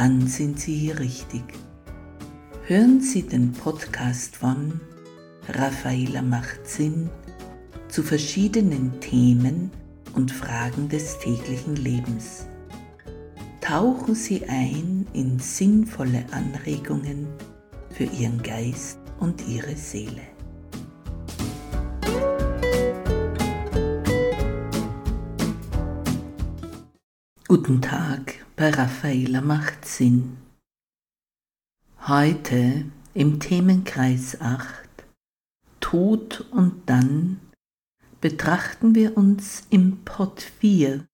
dann sind Sie hier richtig. Hören Sie den Podcast von Raffaela macht Sinn zu verschiedenen Themen und Fragen des täglichen Lebens. Tauchen Sie ein in sinnvolle Anregungen für Ihren Geist und Ihre Seele. Guten Tag bei Raffaela macht Sinn. Heute im Themenkreis 8 Tod und dann betrachten wir uns im Pot 4,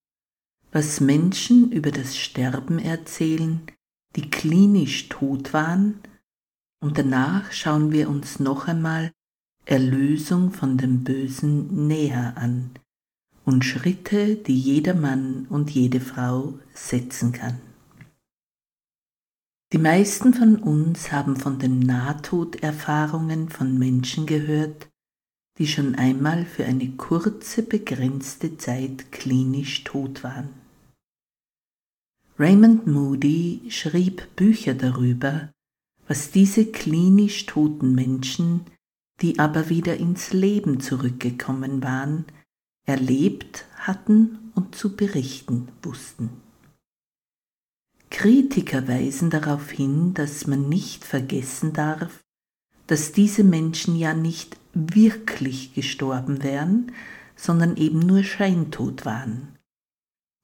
was Menschen über das Sterben erzählen, die klinisch tot waren, und danach schauen wir uns noch einmal Erlösung von dem Bösen näher an, und Schritte, die jeder Mann und jede Frau setzen kann. Die meisten von uns haben von den Nahtoderfahrungen von Menschen gehört, die schon einmal für eine kurze, begrenzte Zeit klinisch tot waren. Raymond Moody schrieb Bücher darüber, was diese klinisch toten Menschen, die aber wieder ins Leben zurückgekommen waren, erlebt hatten und zu berichten wussten. Kritiker weisen darauf hin, dass man nicht vergessen darf, dass diese Menschen ja nicht wirklich gestorben wären, sondern eben nur scheintot waren.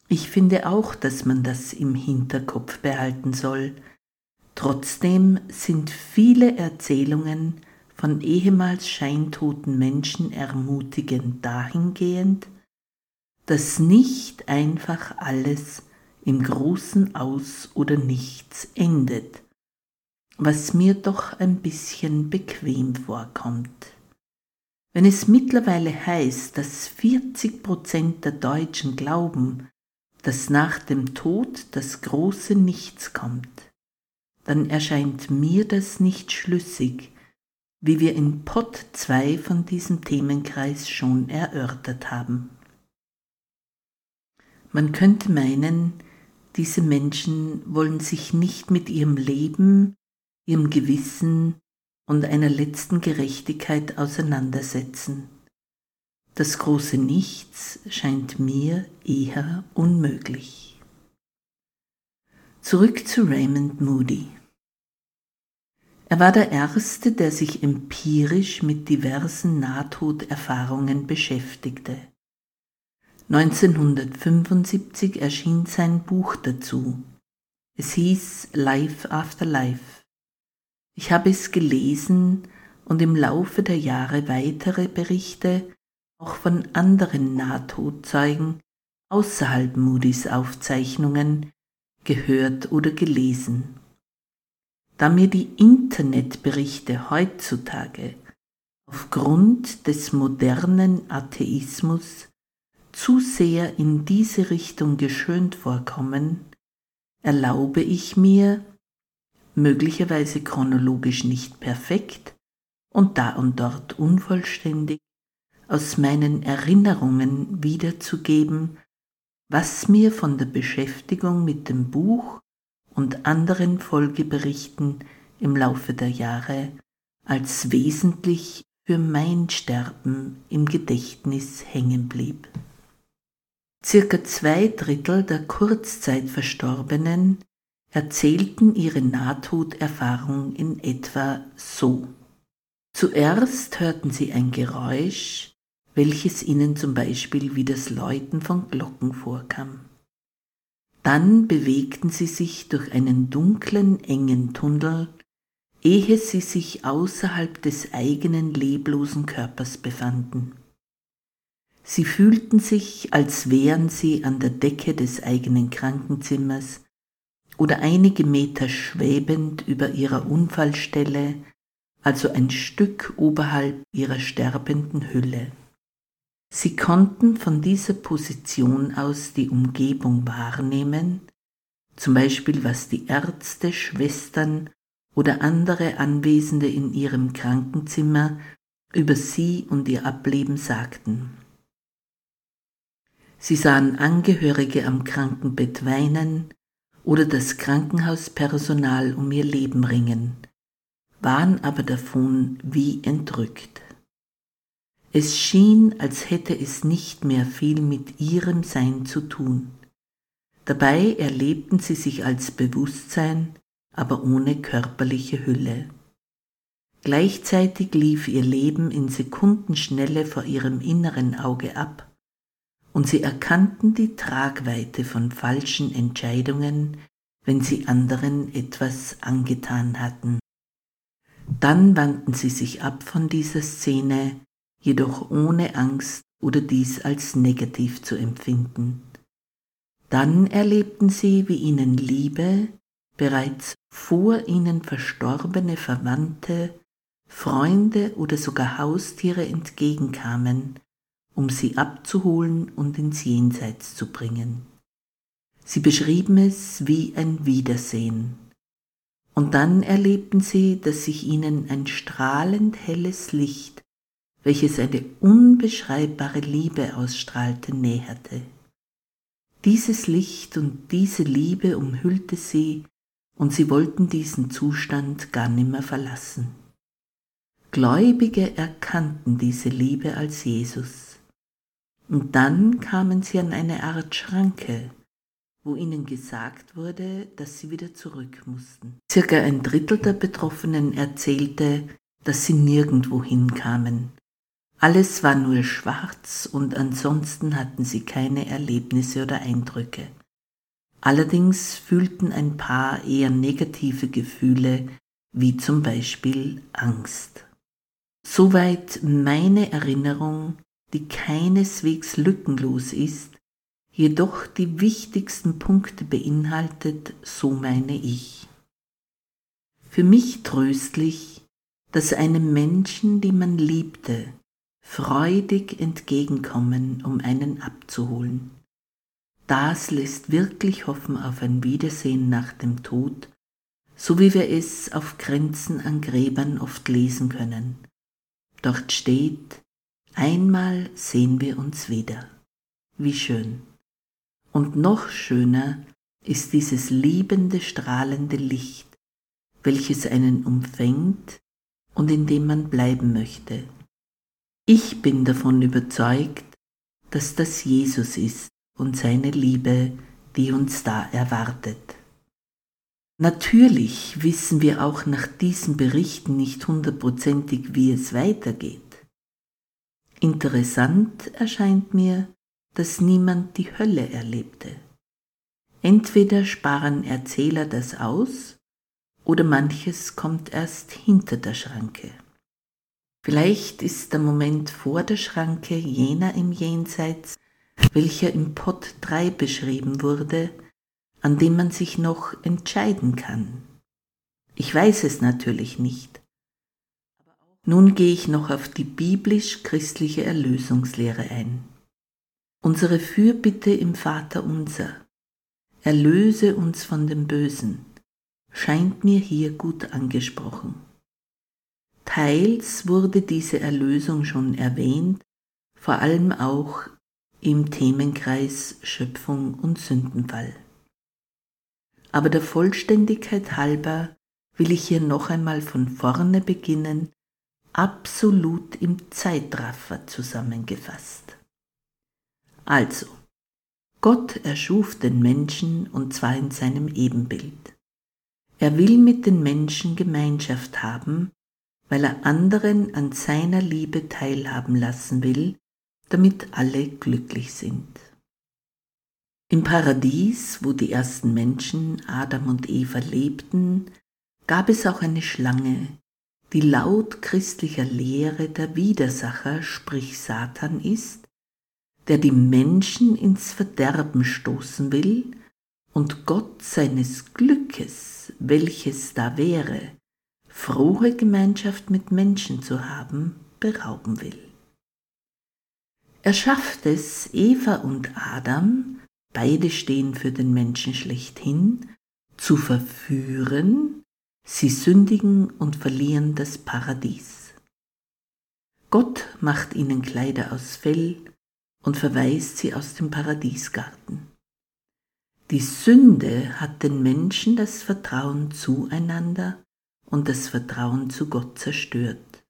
Ich finde auch, dass man das im Hinterkopf behalten soll. Trotzdem sind viele Erzählungen von ehemals scheintoten Menschen ermutigend dahingehend, dass nicht einfach alles im großen Aus oder nichts endet, was mir doch ein bisschen bequem vorkommt. Wenn es mittlerweile heißt, dass 40 Prozent der Deutschen glauben, dass nach dem Tod das große Nichts kommt, dann erscheint mir das nicht schlüssig, wie wir in Pod 2 von diesem Themenkreis schon erörtert haben. Man könnte meinen, diese Menschen wollen sich nicht mit ihrem Leben, ihrem Gewissen und einer letzten Gerechtigkeit auseinandersetzen. Das große Nichts scheint mir eher unmöglich. Zurück zu Raymond Moody. Er war der Erste, der sich empirisch mit diversen Nahtoderfahrungen beschäftigte. 1975 erschien sein Buch dazu. Es hieß Life After Life. Ich habe es gelesen und im Laufe der Jahre weitere Berichte auch von anderen Nahtodzeugen außerhalb Moody's Aufzeichnungen gehört oder gelesen. Da mir die Internetberichte heutzutage aufgrund des modernen Atheismus zu sehr in diese Richtung geschönt vorkommen, erlaube ich mir, möglicherweise chronologisch nicht perfekt und da und dort unvollständig, aus meinen Erinnerungen wiederzugeben, was mir von der Beschäftigung mit dem Buch und anderen Folgeberichten im Laufe der Jahre als wesentlich für mein Sterben im Gedächtnis hängen blieb. Circa zwei Drittel der Kurzzeitverstorbenen erzählten ihre Nahtoderfahrung in etwa so. Zuerst hörten sie ein Geräusch, welches ihnen zum Beispiel wie das Läuten von Glocken vorkam. Dann bewegten sie sich durch einen dunklen, engen Tunnel, ehe sie sich außerhalb des eigenen leblosen Körpers befanden. Sie fühlten sich, als wären sie an der Decke des eigenen Krankenzimmers, oder einige Meter schwebend über ihrer Unfallstelle, also ein Stück oberhalb ihrer sterbenden Hülle. Sie konnten von dieser Position aus die Umgebung wahrnehmen, zum Beispiel was die Ärzte, Schwestern oder andere Anwesende in ihrem Krankenzimmer über sie und ihr Ableben sagten. Sie sahen Angehörige am Krankenbett weinen oder das Krankenhauspersonal um ihr Leben ringen, waren aber davon wie entrückt. Es schien, als hätte es nicht mehr viel mit ihrem Sein zu tun. Dabei erlebten sie sich als Bewusstsein, aber ohne körperliche Hülle. Gleichzeitig lief ihr Leben in Sekundenschnelle vor ihrem inneren Auge ab, und sie erkannten die Tragweite von falschen Entscheidungen, wenn sie anderen etwas angetan hatten. Dann wandten sie sich ab von dieser Szene, jedoch ohne Angst oder dies als negativ zu empfinden. Dann erlebten sie, wie ihnen Liebe, bereits vor ihnen verstorbene Verwandte, Freunde oder sogar Haustiere entgegenkamen, um sie abzuholen und ins Jenseits zu bringen. Sie beschrieben es wie ein Wiedersehen. Und dann erlebten sie, dass sich ihnen ein strahlend helles Licht, welches eine unbeschreibbare Liebe ausstrahlte, näherte. Dieses Licht und diese Liebe umhüllte sie, und sie wollten diesen Zustand gar nimmer verlassen. Gläubige erkannten diese Liebe als Jesus. Und dann kamen sie an eine Art Schranke, wo ihnen gesagt wurde, dass sie wieder zurück mussten. Circa ein Drittel der Betroffenen erzählte, dass sie nirgendwo hinkamen. Alles war nur schwarz und ansonsten hatten sie keine Erlebnisse oder Eindrücke. Allerdings fühlten ein paar eher negative Gefühle, wie zum Beispiel Angst. Soweit meine Erinnerung die keineswegs lückenlos ist, jedoch die wichtigsten Punkte beinhaltet, so meine ich. Für mich tröstlich, dass einem Menschen, die man liebte, freudig entgegenkommen, um einen abzuholen. Das lässt wirklich hoffen auf ein Wiedersehen nach dem Tod, so wie wir es auf Grenzen an Gräbern oft lesen können. Dort steht, Einmal sehen wir uns wieder. Wie schön. Und noch schöner ist dieses liebende, strahlende Licht, welches einen umfängt und in dem man bleiben möchte. Ich bin davon überzeugt, dass das Jesus ist und seine Liebe, die uns da erwartet. Natürlich wissen wir auch nach diesen Berichten nicht hundertprozentig, wie es weitergeht. Interessant erscheint mir, dass niemand die Hölle erlebte. Entweder sparen Erzähler das aus, oder manches kommt erst hinter der Schranke. Vielleicht ist der Moment vor der Schranke jener im Jenseits, welcher im Pott 3 beschrieben wurde, an dem man sich noch entscheiden kann. Ich weiß es natürlich nicht, nun gehe ich noch auf die biblisch-christliche Erlösungslehre ein. Unsere Fürbitte im Vater unser, erlöse uns von dem Bösen, scheint mir hier gut angesprochen. Teils wurde diese Erlösung schon erwähnt, vor allem auch im Themenkreis Schöpfung und Sündenfall. Aber der Vollständigkeit halber will ich hier noch einmal von vorne beginnen absolut im Zeitraffer zusammengefasst. Also, Gott erschuf den Menschen und zwar in seinem Ebenbild. Er will mit den Menschen Gemeinschaft haben, weil er anderen an seiner Liebe teilhaben lassen will, damit alle glücklich sind. Im Paradies, wo die ersten Menschen, Adam und Eva, lebten, gab es auch eine Schlange, die laut christlicher Lehre der Widersacher, sprich Satan ist, der die Menschen ins Verderben stoßen will und Gott seines Glückes, welches da wäre, frohe Gemeinschaft mit Menschen zu haben, berauben will. Er schafft es, Eva und Adam, beide stehen für den Menschen schlechthin, zu verführen, sie sündigen und verlieren das Paradies. Gott macht ihnen Kleider aus Fell und verweist sie aus dem Paradiesgarten. Die Sünde hat den Menschen das Vertrauen zueinander und das Vertrauen zu Gott zerstört.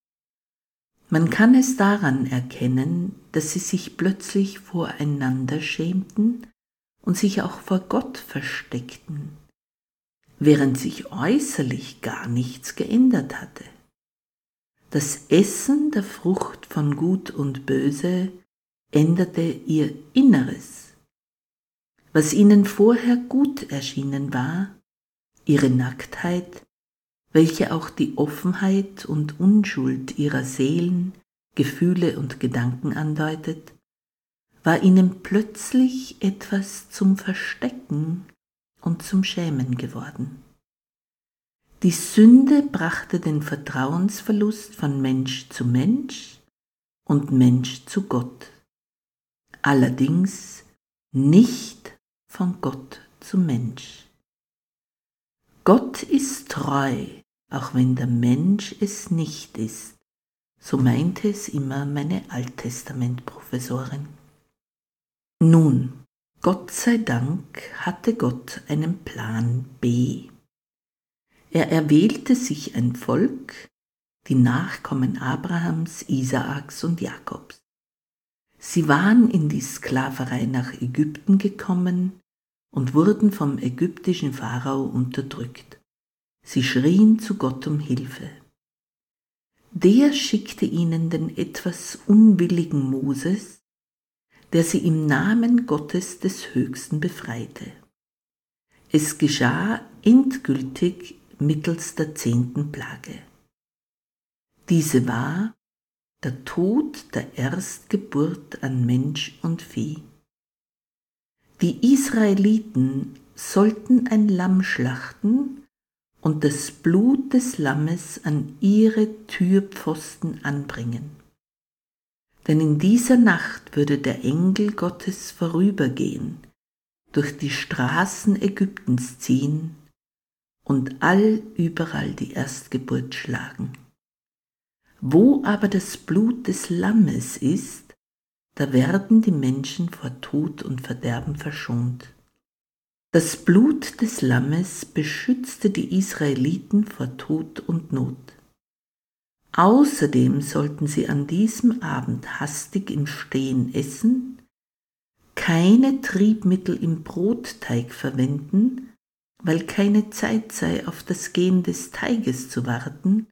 Man kann es daran erkennen, dass sie sich plötzlich voreinander schämten und sich auch vor Gott versteckten, während sich äußerlich gar nichts geändert hatte. Das Essen der Frucht von Gut und Böse änderte ihr Inneres. Was ihnen vorher gut erschienen war, ihre Nacktheit, welche auch die Offenheit und Unschuld ihrer Seelen, Gefühle und Gedanken andeutet, war ihnen plötzlich etwas zum Verstecken und zum Schämen geworden. Die Sünde brachte den Vertrauensverlust von Mensch zu Mensch und Mensch zu Gott, allerdings nicht von Gott zu Mensch. Gott ist treu, auch wenn der Mensch es nicht ist, so meinte es immer meine Alttestamentprofessorin. Nun, Gott sei Dank hatte Gott einen Plan B. Er erwählte sich ein Volk, die Nachkommen Abrahams, Isaaks und Jakobs. Sie waren in die Sklaverei nach Ägypten gekommen und wurden vom ägyptischen Pharao unterdrückt. Sie schrien zu Gott um Hilfe. Der schickte ihnen den etwas unwilligen Moses, der sie im Namen Gottes des Höchsten befreite. Es geschah endgültig mittels der zehnten Plage. Diese war der Tod der Erstgeburt an Mensch und Vieh. Die Israeliten sollten ein Lamm schlachten und das Blut des Lammes an ihre Türpfosten anbringen denn in dieser Nacht würde der Engel Gottes vorübergehen, durch die Straßen Ägyptens ziehen und all überall die Erstgeburt schlagen. Wo aber das Blut des Lammes ist, da werden die Menschen vor Tod und Verderben verschont. Das Blut des Lammes beschützte die Israeliten vor Tod und Not. Außerdem sollten sie an diesem Abend hastig im Stehen essen, keine Triebmittel im Brotteig verwenden, weil keine Zeit sei, auf das Gehen des Teiges zu warten,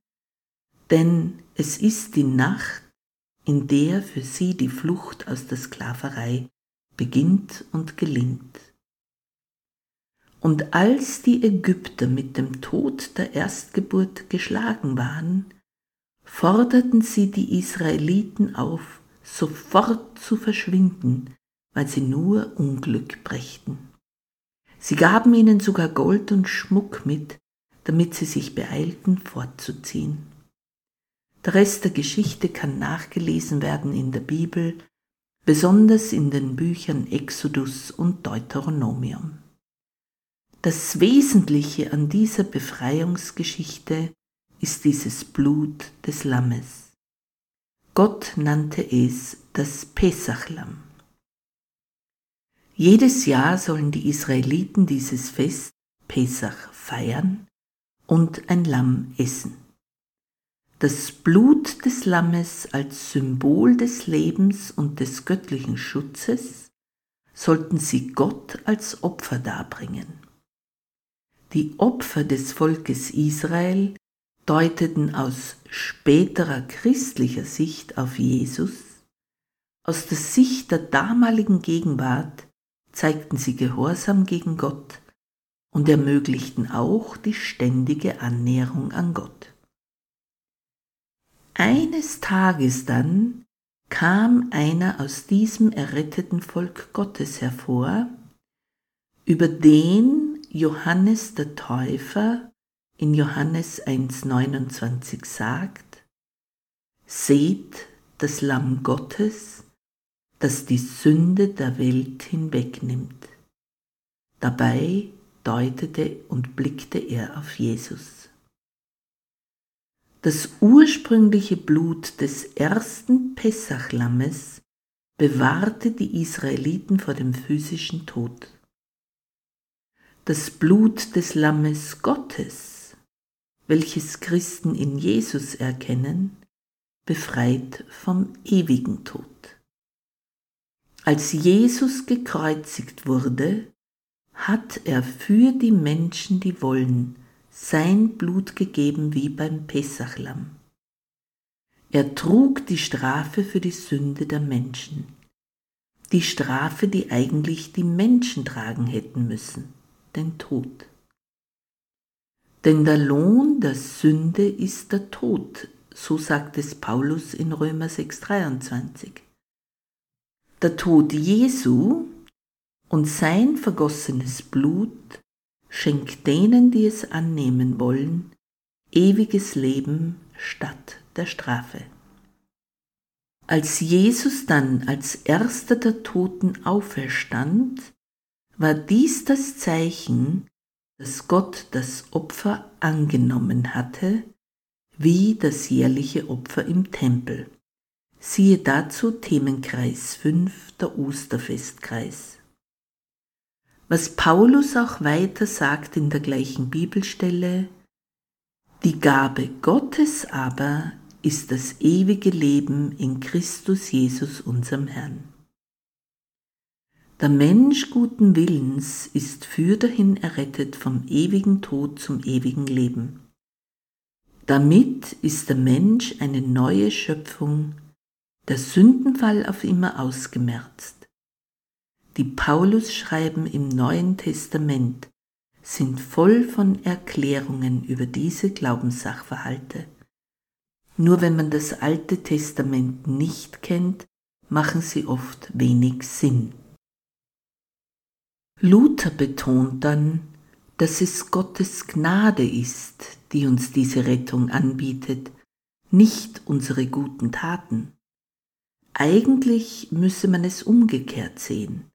denn es ist die Nacht, in der für sie die Flucht aus der Sklaverei beginnt und gelingt. Und als die Ägypter mit dem Tod der Erstgeburt geschlagen waren, forderten sie die Israeliten auf, sofort zu verschwinden, weil sie nur Unglück brächten. Sie gaben ihnen sogar Gold und Schmuck mit, damit sie sich beeilten, fortzuziehen. Der Rest der Geschichte kann nachgelesen werden in der Bibel, besonders in den Büchern Exodus und Deuteronomium. Das Wesentliche an dieser Befreiungsgeschichte ist dieses Blut des Lammes. Gott nannte es das Pesachlamm. Jedes Jahr sollen die Israeliten dieses Fest Pesach feiern und ein Lamm essen. Das Blut des Lammes als Symbol des Lebens und des göttlichen Schutzes sollten sie Gott als Opfer darbringen. Die Opfer des Volkes Israel deuteten aus späterer christlicher Sicht auf Jesus, aus der Sicht der damaligen Gegenwart zeigten sie Gehorsam gegen Gott und ermöglichten auch die ständige Annäherung an Gott. Eines Tages dann kam einer aus diesem erretteten Volk Gottes hervor, über den Johannes der Täufer in Johannes 1.29 sagt, Seht das Lamm Gottes, das die Sünde der Welt hinwegnimmt. Dabei deutete und blickte er auf Jesus. Das ursprüngliche Blut des ersten Pessachlammes bewahrte die Israeliten vor dem physischen Tod. Das Blut des Lammes Gottes, welches Christen in Jesus erkennen, befreit vom ewigen Tod. Als Jesus gekreuzigt wurde, hat er für die Menschen, die wollen, sein Blut gegeben wie beim Pessachlamm. Er trug die Strafe für die Sünde der Menschen, die Strafe, die eigentlich die Menschen tragen hätten müssen, den Tod. Denn der Lohn der Sünde ist der Tod, so sagt es Paulus in Römer 6:23. Der Tod Jesu und sein vergossenes Blut schenkt denen, die es annehmen wollen, ewiges Leben statt der Strafe. Als Jesus dann als erster der Toten auferstand, war dies das Zeichen, dass Gott das Opfer angenommen hatte, wie das jährliche Opfer im Tempel. Siehe dazu Themenkreis 5, der Osterfestkreis. Was Paulus auch weiter sagt in der gleichen Bibelstelle, die Gabe Gottes aber ist das ewige Leben in Christus Jesus unserem Herrn. Der Mensch guten Willens ist fürderhin errettet vom ewigen Tod zum ewigen Leben. Damit ist der Mensch eine neue Schöpfung, der Sündenfall auf immer ausgemerzt. Die Paulusschreiben im Neuen Testament sind voll von Erklärungen über diese Glaubenssachverhalte. Nur wenn man das Alte Testament nicht kennt, machen sie oft wenig Sinn. Luther betont dann, dass es Gottes Gnade ist, die uns diese Rettung anbietet, nicht unsere guten Taten. Eigentlich müsse man es umgekehrt sehen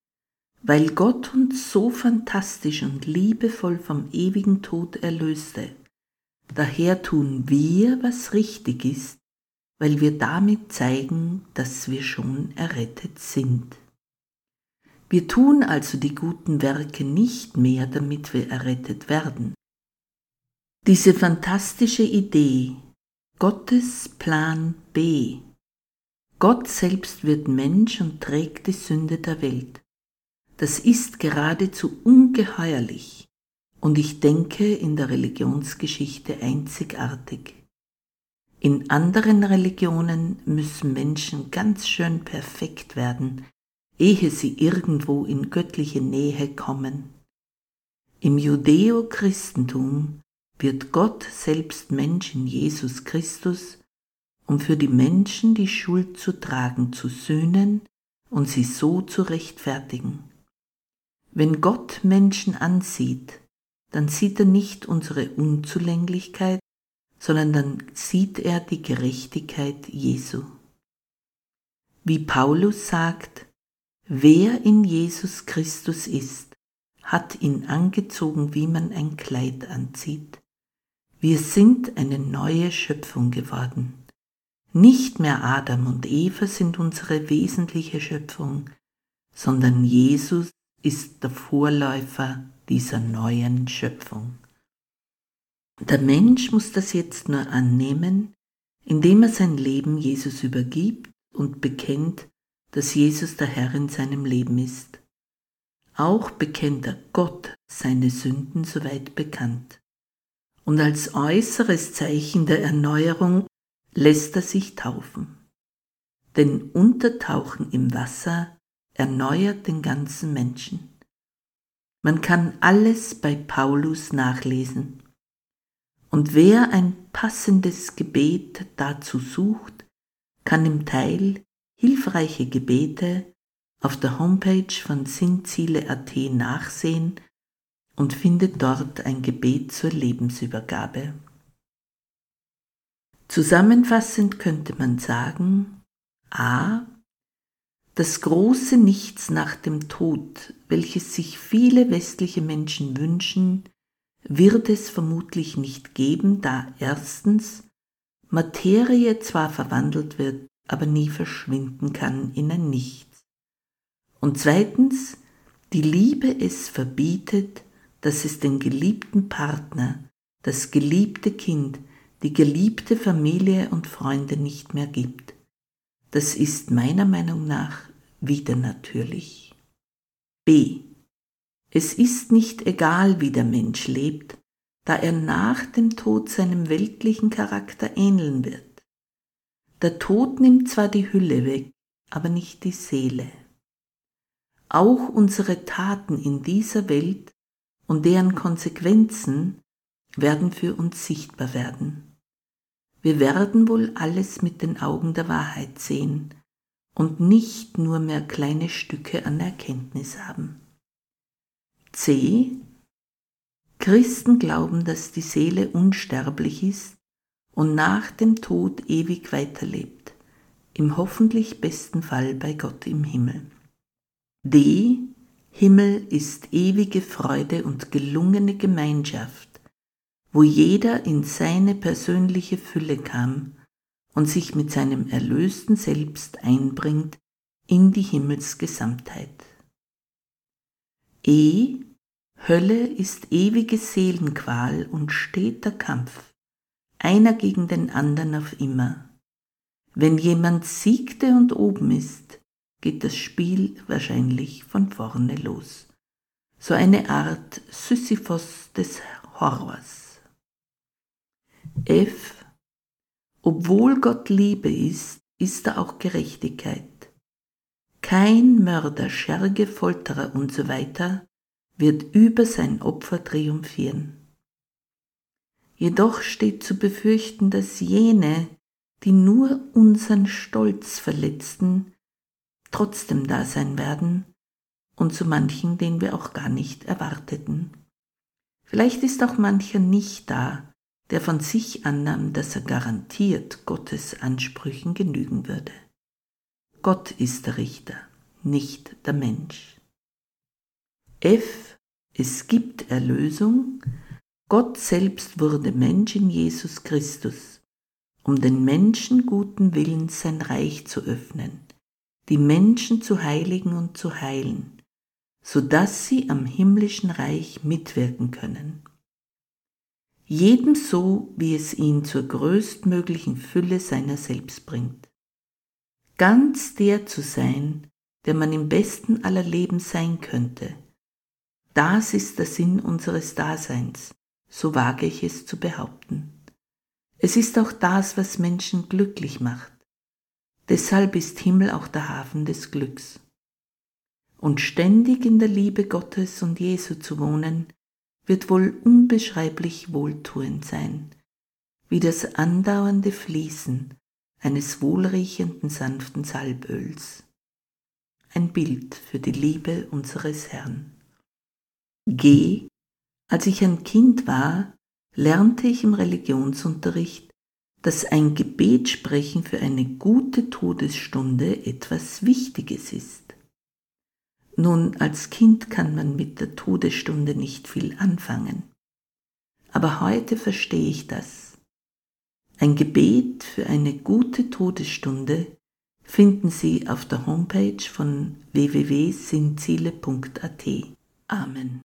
weil Gott uns so fantastisch und liebevoll vom ewigen Tod erlöste. Daher tun wir, was richtig ist, weil wir damit zeigen, dass wir schon errettet sind. Wir tun also die guten Werke nicht mehr, damit wir errettet werden. Diese fantastische Idee, Gottes Plan B. Gott selbst wird Mensch und trägt die Sünde der Welt das ist geradezu ungeheuerlich und ich denke in der Religionsgeschichte einzigartig. In anderen Religionen müssen Menschen ganz schön perfekt werden, ehe sie irgendwo in göttliche Nähe kommen. Im Judäo-Christentum wird Gott selbst Mensch in Jesus Christus, um für die Menschen die Schuld zu tragen, zu sühnen und sie so zu rechtfertigen. Wenn Gott Menschen ansieht, dann sieht er nicht unsere Unzulänglichkeit, sondern dann sieht er die Gerechtigkeit Jesu. Wie Paulus sagt, wer in Jesus Christus ist, hat ihn angezogen, wie man ein Kleid anzieht. Wir sind eine neue Schöpfung geworden. Nicht mehr Adam und Eva sind unsere wesentliche Schöpfung, sondern Jesus ist der Vorläufer dieser neuen Schöpfung. Der Mensch muss das jetzt nur annehmen, indem er sein Leben Jesus übergibt und bekennt, dass Jesus der Herr in seinem Leben ist. Auch bekennt er Gott seine Sünden soweit bekannt. Und als äußeres Zeichen der Erneuerung lässt er sich taufen. Denn Untertauchen im Wasser erneuert den ganzen Menschen. Man kann alles bei Paulus nachlesen. Und wer ein passendes Gebet dazu sucht, kann im Teil Hilfreiche Gebete auf der Homepage von Sinnziele.at nachsehen und findet dort ein Gebet zur Lebensübergabe. Zusammenfassend könnte man sagen, a. Das große Nichts nach dem Tod, welches sich viele westliche Menschen wünschen, wird es vermutlich nicht geben, da erstens Materie zwar verwandelt wird, aber nie verschwinden kann in ein Nichts. Und zweitens, die Liebe es verbietet, dass es den geliebten Partner, das geliebte Kind, die geliebte Familie und Freunde nicht mehr gibt. Das ist meiner Meinung nach wieder natürlich. B. Es ist nicht egal, wie der Mensch lebt, da er nach dem Tod seinem weltlichen Charakter ähneln wird. Der Tod nimmt zwar die Hülle weg, aber nicht die Seele. Auch unsere Taten in dieser Welt und deren Konsequenzen werden für uns sichtbar werden. Wir werden wohl alles mit den Augen der Wahrheit sehen und nicht nur mehr kleine Stücke an Erkenntnis haben. C. Christen glauben, dass die Seele unsterblich ist und nach dem Tod ewig weiterlebt, im hoffentlich besten Fall bei Gott im Himmel. D. Himmel ist ewige Freude und gelungene Gemeinschaft, wo jeder in seine persönliche Fülle kam und sich mit seinem erlösten Selbst einbringt in die Himmelsgesamtheit. E. Hölle ist ewige Seelenqual und steter Kampf, einer gegen den anderen auf immer. Wenn jemand siegte und oben ist, geht das Spiel wahrscheinlich von vorne los. So eine Art Sisyphos des Horrors. F. Obwohl Gott Liebe ist, ist er auch Gerechtigkeit. Kein Mörder, Scherge, Folterer usw. So wird über sein Opfer triumphieren. Jedoch steht zu befürchten, dass jene, die nur unseren Stolz verletzten, trotzdem da sein werden und zu manchen, den wir auch gar nicht erwarteten. Vielleicht ist auch mancher nicht da, der von sich annahm, dass er garantiert Gottes Ansprüchen genügen würde. Gott ist der Richter, nicht der Mensch. F. Es gibt Erlösung. Gott selbst wurde Mensch in Jesus Christus, um den Menschen guten Willens sein Reich zu öffnen die Menschen zu heiligen und zu heilen, so dass sie am himmlischen Reich mitwirken können. Jedem so, wie es ihn zur größtmöglichen Fülle seiner selbst bringt. Ganz der zu sein, der man im besten aller Leben sein könnte. Das ist der Sinn unseres Daseins, so wage ich es zu behaupten. Es ist auch das, was Menschen glücklich macht Deshalb ist Himmel auch der Hafen des Glücks. Und ständig in der Liebe Gottes und Jesu zu wohnen, wird wohl unbeschreiblich wohltuend sein, wie das andauernde Fließen eines wohlriechenden sanften Salböls. Ein Bild für die Liebe unseres Herrn. G. Als ich ein Kind war, lernte ich im Religionsunterricht, dass ein Gebetsprechen für eine gute Todesstunde etwas Wichtiges ist. Nun, als Kind kann man mit der Todesstunde nicht viel anfangen. Aber heute verstehe ich das. Ein Gebet für eine gute Todesstunde finden Sie auf der Homepage von www.sinnziele.at. Amen.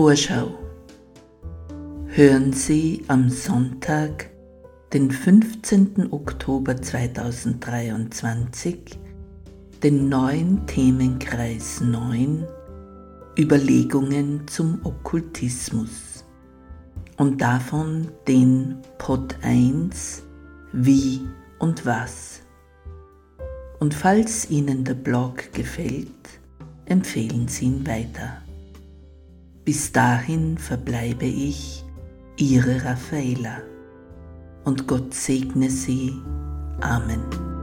Vorschau. Hören Sie am Sonntag, den 15. Oktober 2023, den neuen Themenkreis 9 Überlegungen zum Okkultismus und davon den Pod 1 Wie und Was. Und falls Ihnen der Blog gefällt, empfehlen Sie ihn weiter. Bis dahin verbleibe ich, Ihre Raffaela. Und Gott segne Sie. Amen.